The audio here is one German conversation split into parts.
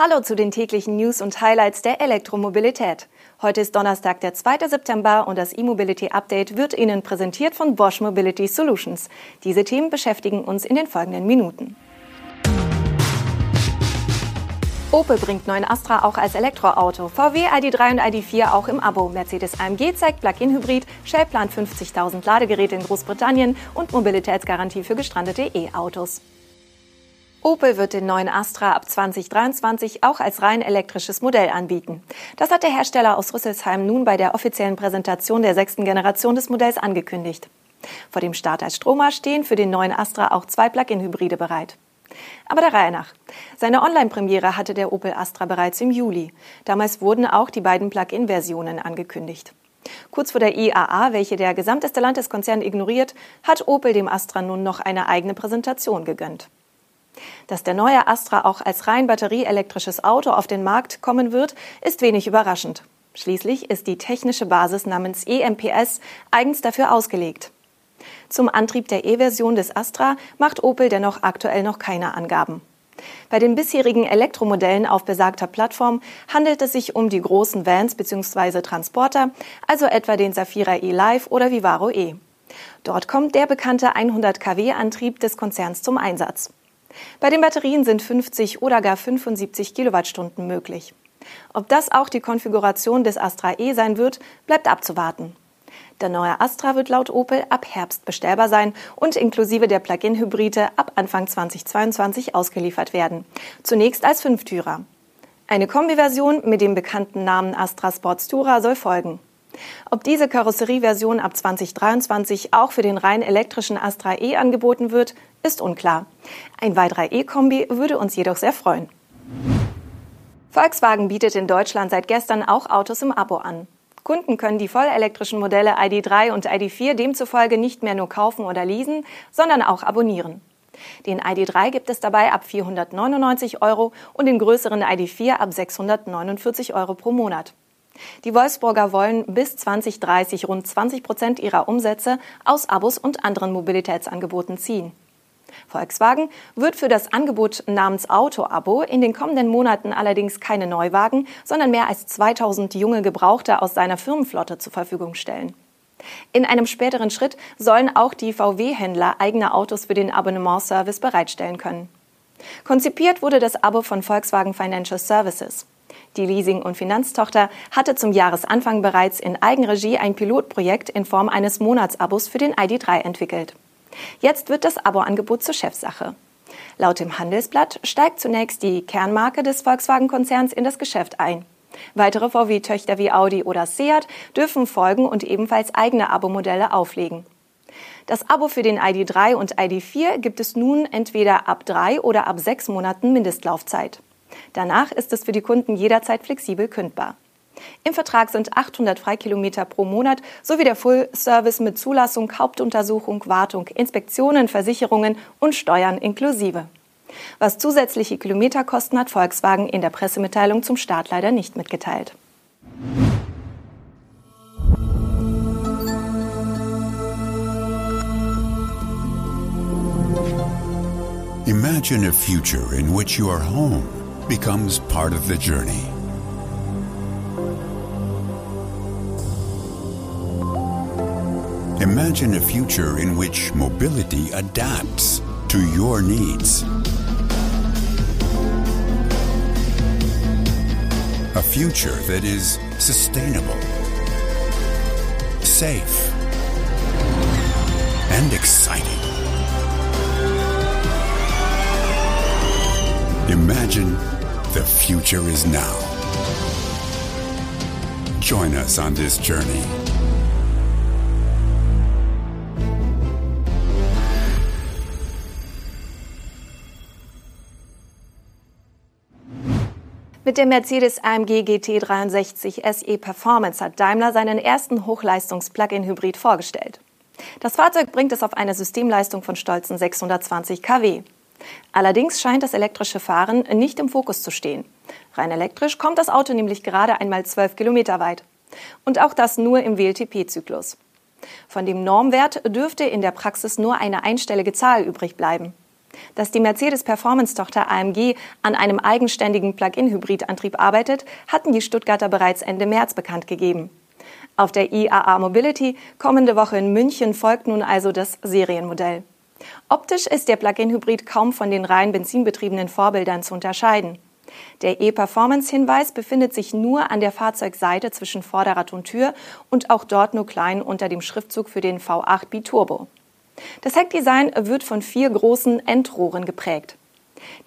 Hallo zu den täglichen News und Highlights der Elektromobilität. Heute ist Donnerstag, der 2. September und das E-Mobility Update wird Ihnen präsentiert von Bosch Mobility Solutions. Diese Themen beschäftigen uns in den folgenden Minuten. Opel bringt neuen Astra auch als Elektroauto, VW ID3 und ID4 auch im Abo, Mercedes AMG zeigt Plug-in-Hybrid, Shell plant 50.000 Ladegeräte in Großbritannien und Mobilitätsgarantie für gestrandete E-Autos. Opel wird den neuen Astra ab 2023 auch als rein elektrisches Modell anbieten. Das hat der Hersteller aus Rüsselsheim nun bei der offiziellen Präsentation der sechsten Generation des Modells angekündigt. Vor dem Start als Stromer stehen für den neuen Astra auch zwei Plug-in-Hybride bereit. Aber der Reihe nach. Seine Online-Premiere hatte der Opel Astra bereits im Juli. Damals wurden auch die beiden Plug-in-Versionen angekündigt. Kurz vor der IAA, welche der gesamte Stellantis-Konzern ignoriert, hat Opel dem Astra nun noch eine eigene Präsentation gegönnt. Dass der neue Astra auch als rein batterieelektrisches Auto auf den Markt kommen wird, ist wenig überraschend. Schließlich ist die technische Basis namens EMPS eigens dafür ausgelegt. Zum Antrieb der E-Version des Astra macht Opel dennoch aktuell noch keine Angaben. Bei den bisherigen Elektromodellen auf besagter Plattform handelt es sich um die großen Vans bzw. Transporter, also etwa den Safira e-Live oder Vivaro e. Dort kommt der bekannte 100 kW Antrieb des Konzerns zum Einsatz. Bei den Batterien sind 50 oder gar 75 Kilowattstunden möglich. Ob das auch die Konfiguration des Astra E sein wird, bleibt abzuwarten. Der neue Astra wird laut Opel ab Herbst bestellbar sein und inklusive der Plug-in-Hybride ab Anfang 2022 ausgeliefert werden. Zunächst als Fünftürer. Eine Kombiversion mit dem bekannten Namen Astra Sports Tourer soll folgen. Ob diese Karosserieversion ab 2023 auch für den rein elektrischen Astra E angeboten wird, ist unklar. Ein weiterer E-Kombi würde uns jedoch sehr freuen. Volkswagen bietet in Deutschland seit gestern auch Autos im Abo an. Kunden können die vollelektrischen Modelle ID3 und ID4 demzufolge nicht mehr nur kaufen oder leasen, sondern auch abonnieren. Den ID3 gibt es dabei ab 499 Euro und den größeren ID4 ab 649 Euro pro Monat. Die Wolfsburger wollen bis 2030 rund 20 Prozent ihrer Umsätze aus Abos und anderen Mobilitätsangeboten ziehen. Volkswagen wird für das Angebot namens Auto-Abo in den kommenden Monaten allerdings keine Neuwagen, sondern mehr als 2000 junge Gebrauchte aus seiner Firmenflotte zur Verfügung stellen. In einem späteren Schritt sollen auch die VW-Händler eigene Autos für den Abonnementservice bereitstellen können. Konzipiert wurde das Abo von Volkswagen Financial Services. Die Leasing- und Finanztochter hatte zum Jahresanfang bereits in Eigenregie ein Pilotprojekt in Form eines Monatsabos für den ID3 entwickelt. Jetzt wird das Abo-Angebot zur Chefsache. Laut dem Handelsblatt steigt zunächst die Kernmarke des Volkswagen-Konzerns in das Geschäft ein. Weitere VW-Töchter wie Audi oder Seat dürfen folgen und ebenfalls eigene Abo-Modelle auflegen. Das Abo für den ID3 und ID4 gibt es nun entweder ab drei oder ab sechs Monaten Mindestlaufzeit. Danach ist es für die Kunden jederzeit flexibel kündbar. Im Vertrag sind 800 Freikilometer pro Monat sowie der Full-Service mit Zulassung, Hauptuntersuchung, Wartung, Inspektionen, Versicherungen und Steuern inklusive. Was zusätzliche Kilometer kosten, hat Volkswagen in der Pressemitteilung zum Start leider nicht mitgeteilt. Imagine a future in which your home becomes part of the journey. Imagine a future in which mobility adapts to your needs. A future that is sustainable, safe, and exciting. Imagine the future is now. Join us on this journey. Mit dem Mercedes AMG GT63 SE Performance hat Daimler seinen ersten Hochleistungs-Plug-in-Hybrid vorgestellt. Das Fahrzeug bringt es auf eine Systemleistung von stolzen 620 kW. Allerdings scheint das elektrische Fahren nicht im Fokus zu stehen. Rein elektrisch kommt das Auto nämlich gerade einmal 12 Kilometer weit. Und auch das nur im WLTP-Zyklus. Von dem Normwert dürfte in der Praxis nur eine einstellige Zahl übrig bleiben. Dass die Mercedes-Performance-Tochter AMG an einem eigenständigen Plug-in-Hybridantrieb arbeitet, hatten die Stuttgarter bereits Ende März bekannt gegeben. Auf der IAA Mobility kommende Woche in München folgt nun also das Serienmodell. Optisch ist der Plug-in-Hybrid kaum von den rein benzinbetriebenen Vorbildern zu unterscheiden. Der E-Performance-Hinweis befindet sich nur an der Fahrzeugseite zwischen Vorderrad und Tür und auch dort nur klein unter dem Schriftzug für den V8 Biturbo. Das Heckdesign wird von vier großen Endrohren geprägt.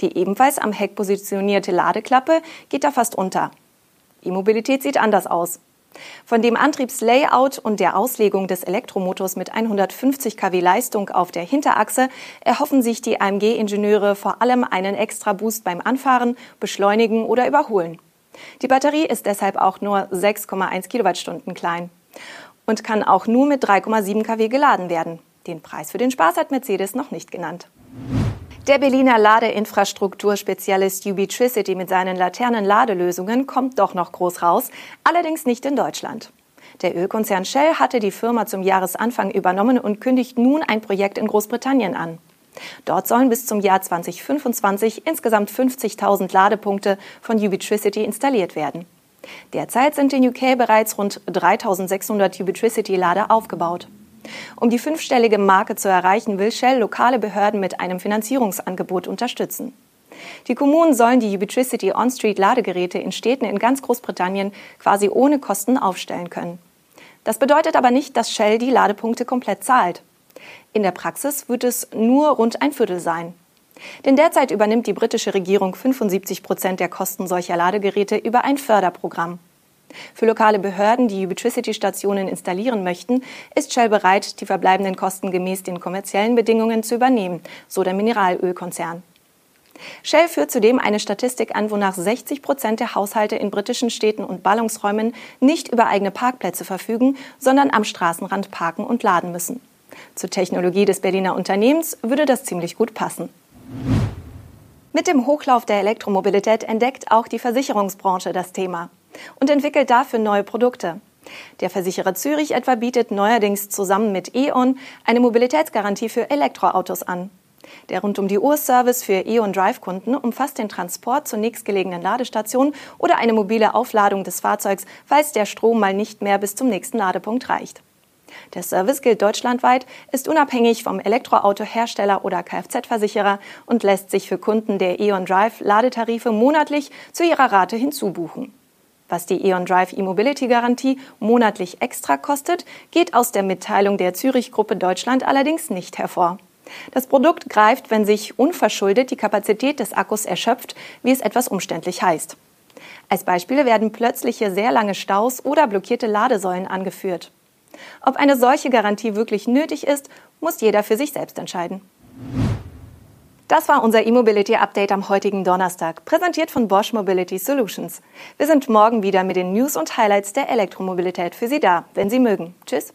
Die ebenfalls am Heck positionierte Ladeklappe geht da fast unter. E-Mobilität sieht anders aus. Von dem Antriebslayout und der Auslegung des Elektromotors mit 150 kW Leistung auf der Hinterachse erhoffen sich die AMG-Ingenieure vor allem einen Extra-Boost beim Anfahren, Beschleunigen oder Überholen. Die Batterie ist deshalb auch nur 6,1 Kilowattstunden klein und kann auch nur mit 3,7 kW geladen werden. Den Preis für den Spaß hat Mercedes noch nicht genannt. Der Berliner Ladeinfrastrukturspezialist Ubitricity mit seinen Laternen-Ladelösungen kommt doch noch groß raus, allerdings nicht in Deutschland. Der Ölkonzern Shell hatte die Firma zum Jahresanfang übernommen und kündigt nun ein Projekt in Großbritannien an. Dort sollen bis zum Jahr 2025 insgesamt 50.000 Ladepunkte von Ubitricity installiert werden. Derzeit sind in UK bereits rund 3.600 Ubitricity-Lader aufgebaut. Um die fünfstellige Marke zu erreichen, will Shell lokale Behörden mit einem Finanzierungsangebot unterstützen. Die Kommunen sollen die Ubitricity On-Street Ladegeräte in Städten in ganz Großbritannien quasi ohne Kosten aufstellen können. Das bedeutet aber nicht, dass Shell die Ladepunkte komplett zahlt. In der Praxis wird es nur rund ein Viertel sein. Denn derzeit übernimmt die britische Regierung 75 Prozent der Kosten solcher Ladegeräte über ein Förderprogramm. Für lokale Behörden, die Ubitricity-Stationen installieren möchten, ist Shell bereit, die verbleibenden Kosten gemäß den kommerziellen Bedingungen zu übernehmen, so der Mineralölkonzern. Shell führt zudem eine Statistik an, wonach 60 Prozent der Haushalte in britischen Städten und Ballungsräumen nicht über eigene Parkplätze verfügen, sondern am Straßenrand parken und laden müssen. Zur Technologie des Berliner Unternehmens würde das ziemlich gut passen. Mit dem Hochlauf der Elektromobilität entdeckt auch die Versicherungsbranche das Thema und entwickelt dafür neue Produkte. Der Versicherer Zürich etwa bietet neuerdings zusammen mit E.ON eine Mobilitätsgarantie für Elektroautos an. Der rund um die Uhr Service für E.ON Drive Kunden umfasst den Transport zur nächstgelegenen Ladestation oder eine mobile Aufladung des Fahrzeugs, falls der Strom mal nicht mehr bis zum nächsten Ladepunkt reicht. Der Service gilt deutschlandweit, ist unabhängig vom Elektroautohersteller oder Kfz-Versicherer und lässt sich für Kunden der E.ON Drive Ladetarife monatlich zu ihrer Rate hinzubuchen. Was die E.ON Drive E-Mobility Garantie monatlich extra kostet, geht aus der Mitteilung der Zürich Gruppe Deutschland allerdings nicht hervor. Das Produkt greift, wenn sich unverschuldet die Kapazität des Akkus erschöpft, wie es etwas umständlich heißt. Als Beispiele werden plötzliche sehr lange Staus oder blockierte Ladesäulen angeführt. Ob eine solche Garantie wirklich nötig ist, muss jeder für sich selbst entscheiden. Das war unser E-Mobility Update am heutigen Donnerstag, präsentiert von Bosch Mobility Solutions. Wir sind morgen wieder mit den News und Highlights der Elektromobilität für Sie da, wenn Sie mögen. Tschüss.